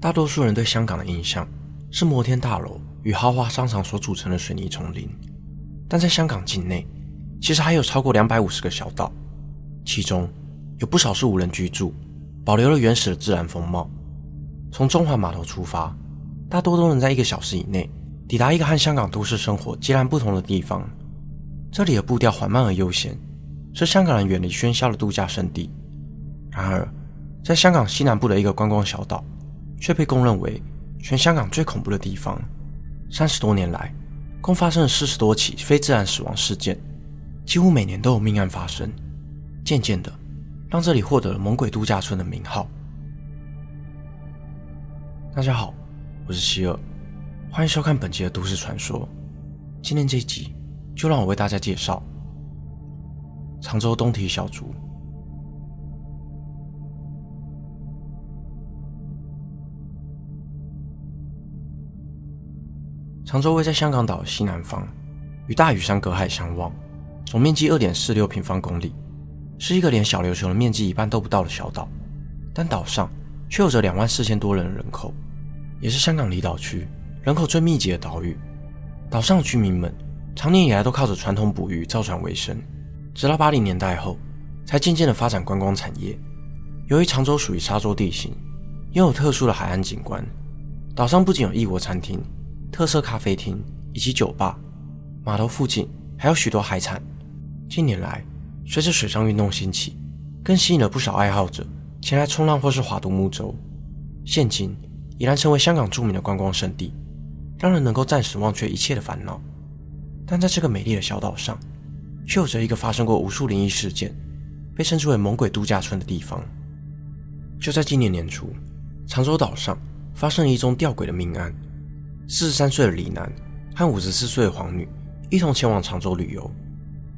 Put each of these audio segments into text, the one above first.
大多数人对香港的印象是摩天大楼与豪华商场所组成的水泥丛林，但在香港境内，其实还有超过两百五十个小岛，其中有不少是无人居住，保留了原始的自然风貌。从中环码头出发，大多都能在一个小时以内抵达一个和香港都市生活截然不同的地方。这里的步调缓慢而悠闲，是香港人远离喧嚣的度假胜地。然而，在香港西南部的一个观光小岛，却被公认为全香港最恐怖的地方。三十多年来，共发生了四十多起非自然死亡事件。几乎每年都有命案发生，渐渐的，让这里获得了“猛鬼度假村”的名号。大家好，我是希尔，欢迎收看本期的都市传说。今天这一集，就让我为大家介绍长洲东堤小筑。长洲位在香港岛西南方，与大屿山隔海相望。总面积二点四六平方公里，是一个连小琉球的面积一半都不到的小岛，但岛上却有着两万四千多人的人口，也是香港离岛区人口最密集的岛屿。岛上的居民们长年以来都靠着传统捕鱼造船为生，直到八零年代后，才渐渐的发展观光产业。由于长洲属于沙洲地形，拥有特殊的海岸景观，岛上不仅有异国餐厅、特色咖啡厅以及酒吧，码头附近还有许多海产。近年来，随着水上运动兴起，更吸引了不少爱好者前来冲浪或是划独木舟。现今已然成为香港著名的观光胜地，让人能够暂时忘却一切的烦恼。但在这个美丽的小岛上，却有着一个发生过无数灵异事件、被称之为“猛鬼度假村”的地方。就在今年年初，长洲岛上发生了一宗吊诡的命案：四十三岁的李男和五十四岁的黄女一同前往常州旅游。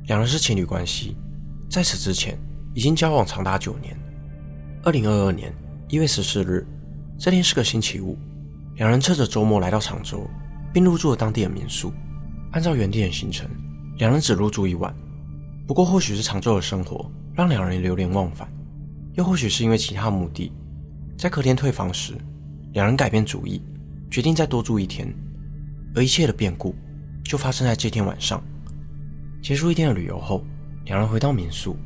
两人是情侣关系，在此之前已经交往长达九年。二零二二年一月十四日，这天是个星期五，两人趁着周末来到常州，并入住了当地的民宿。按照原定的行程，两人只入住一晚。不过，或许是常州的生活让两人流连忘返，又或许是因为其他目的，在隔天退房时，两人改变主意，决定再多住一天。而一切的变故就发生在这天晚上。结束一天的旅游后，两人回到民宿，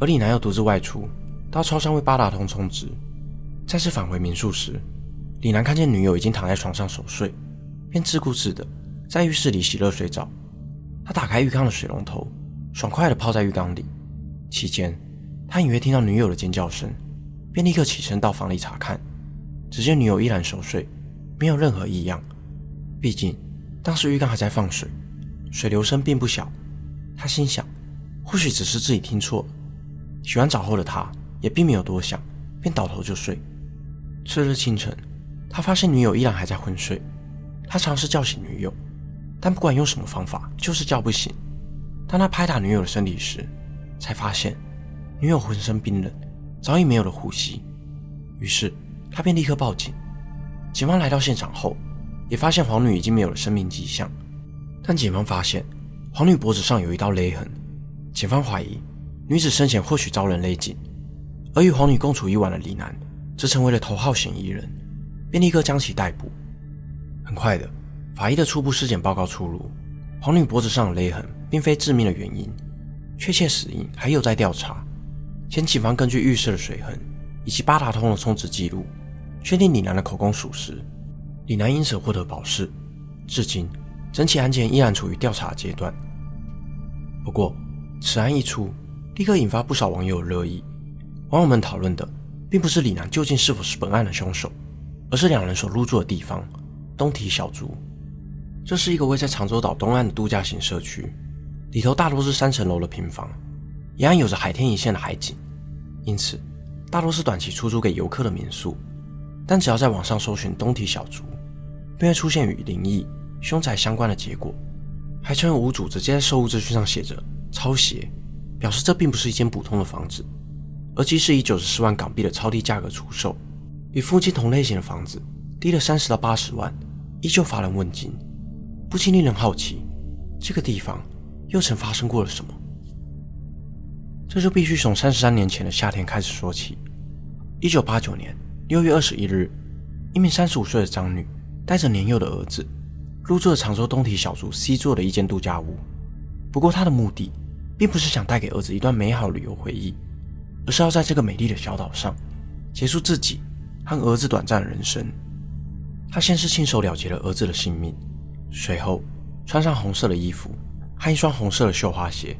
而李楠又独自外出到超商为八达通充值。再次返回民宿时，李楠看见女友已经躺在床上熟睡，便自顾自的在浴室里洗热水澡。他打开浴缸的水龙头，爽快的泡在浴缸里。期间，他隐约听到女友的尖叫声，便立刻起身到房里查看。只见女友依然熟睡，没有任何异样。毕竟当时浴缸还在放水，水流声并不小。他心想，或许只是自己听错。洗完澡后的他，也并没有多想，便倒头就睡。次日清晨，他发现女友依然还在昏睡。他尝试叫醒女友，但不管用什么方法，就是叫不醒。当他拍打女友的身体时，才发现女友浑身冰冷，早已没有了呼吸。于是他便立刻报警。警方来到现场后，也发现黄女已经没有了生命迹象。但警方发现。黄女脖子上有一道勒痕，警方怀疑女子生前或许遭人勒颈，而与黄女共处一晚的李男则成为了头号嫌疑人，便立刻将其逮捕。很快的，法医的初步尸检报告出炉，黄女脖子上的勒痕并非致命的原因，确切死因还有待调查。前警方根据浴室的水痕以及八达通的充值记录，确定李楠的口供属实，李楠因此获得保释。至今，整起案件依然处于调查阶段。不过，此案一出，立刻引发不少网友热议。网友们讨论的，并不是李楠究竟是否是本案的凶手，而是两人所入住的地方——东堤小筑。这是一个位在长洲岛东岸的度假型社区，里头大多是三层楼的平房，沿岸有着海天一线的海景，因此大多是短期出租给游客的民宿。但只要在网上搜寻东堤小筑，便会出现与灵异、凶宅相关的结果。还称有屋主直接在售屋资讯上写着“抄袭”，表示这并不是一间普通的房子，而即使以九十四万港币的超低价格出售，与附近同类型的房子低了三十到八十万，依旧乏人问津。不禁令人好奇，这个地方又曾发生过了什么？这就必须从三十三年前的夏天开始说起。一九八九年六月二十一日，一名三十五岁的张女带着年幼的儿子入住了常州东堤小筑 C 座的一间度假屋。不过，她的目的并不是想带给儿子一段美好旅游回忆，而是要在这个美丽的小岛上结束自己和儿子短暂的人生。她先是亲手了结了儿子的性命，随后穿上红色的衣服和一双红色的绣花鞋，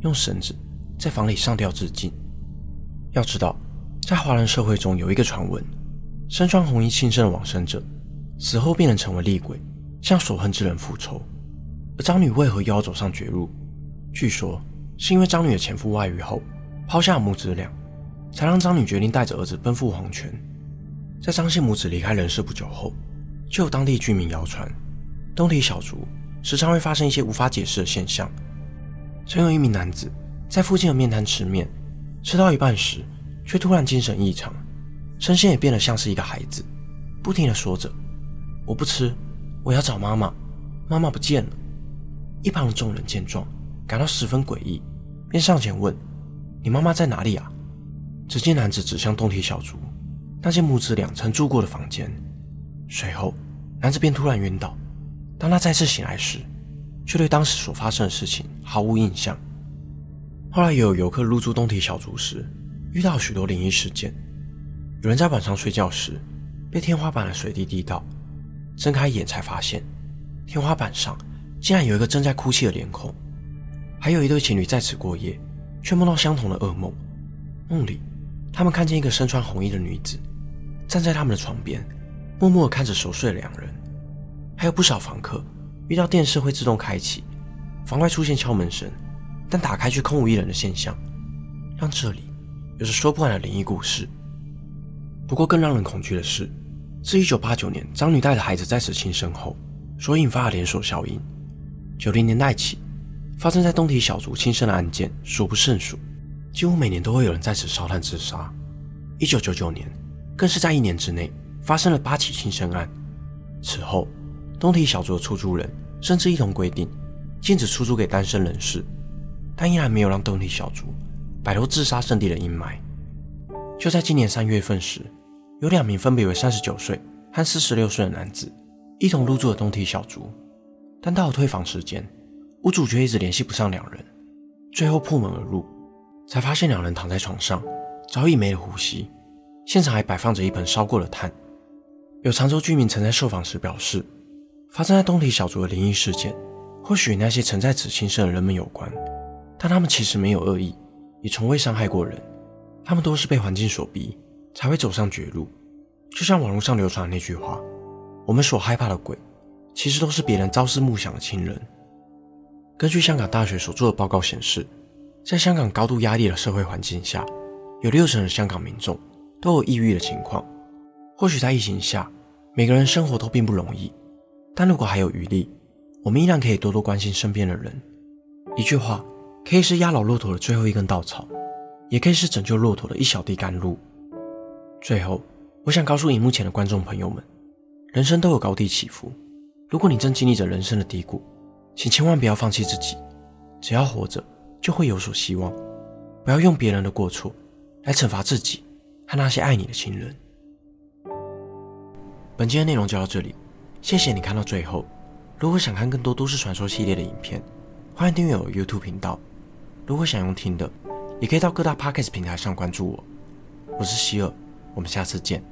用绳子在房里上吊自尽。要知道，在华人社会中有一个传闻。身穿红衣轻生的往生者，死后便能成为厉鬼，向所恨之人复仇。而张女为何又要走上绝路？据说是因为张女的前夫外遇后抛下母子俩，才让张女决定带着儿子奔赴黄泉。在张姓母子离开人世不久后，就有当地居民谣传，东堤小筑时常会发生一些无法解释的现象。曾有一名男子在附近的面摊吃面，吃到一半时，却突然精神异常。声线也变得像是一个孩子，不停地说着：“我不吃，我要找妈妈，妈妈不见了。”一旁的众人见状，感到十分诡异，便上前问：“你妈妈在哪里啊？”只见男子指向东堤小竹，那些母子俩曾住过的房间。随后，男子便突然晕倒。当他再次醒来时，却对当时所发生的事情毫无印象。后来，也有游客入住东堤小竹时，遇到许多灵异事件。有人在晚上睡觉时被天花板的水滴滴到，睁开眼才发现天花板上竟然有一个正在哭泣的脸孔。还有一对情侣在此过夜，却梦到相同的噩梦。梦里，他们看见一个身穿红衣的女子站在他们的床边，默默地看着熟睡的两人。还有不少房客遇到电视会自动开启，房外出现敲门声，但打开却空无一人的现象，让这里有着说不完的灵异故事。不过，更让人恐惧的是，自1989年张女带着孩子在此轻生后所引发的连锁效应。90年代起，发生在东堤小筑轻生的案件数不胜数，几乎每年都会有人在此烧炭自杀。1999年，更是在一年之内发生了八起轻生案。此后，东堤小筑的出租人甚至一同规定禁止出租给单身人士，但依然没有让东堤小筑摆脱自杀圣地的阴霾。就在今年三月份时，有两名分别为三十九岁和四十六岁的男子一同入住了东体小竹，但到了退房时间，屋主却一直联系不上两人。最后破门而入，才发现两人躺在床上，早已没了呼吸。现场还摆放着一盆烧过的炭。有常州居民曾在受访时表示，发生在东体小竹的灵异事件，或许与那些曾在此轻生的人们有关，但他们其实没有恶意，也从未伤害过人。他们都是被环境所逼。才会走上绝路，就像网络上流传的那句话：“我们所害怕的鬼，其实都是别人朝思暮想的亲人。”根据香港大学所做的报告显示，在香港高度压力的社会环境下，有六成的香港民众都有抑郁的情况。或许在疫情下，每个人生活都并不容易，但如果还有余力，我们依然可以多多关心身边的人。一句话可以是压倒骆驼的最后一根稻草，也可以是拯救骆驼的一小滴甘露。最后，我想告诉荧幕前的观众朋友们，人生都有高低起伏。如果你正经历着人生的低谷，请千万不要放弃自己。只要活着，就会有所希望。不要用别人的过错来惩罚自己和那些爱你的亲人。本期的内容就到这里，谢谢你看到最后。如果想看更多都市传说系列的影片，欢迎订阅我 YouTube 频道。如果想用听的，也可以到各大 Podcast 平台上关注我。我是希尔。我们下次见。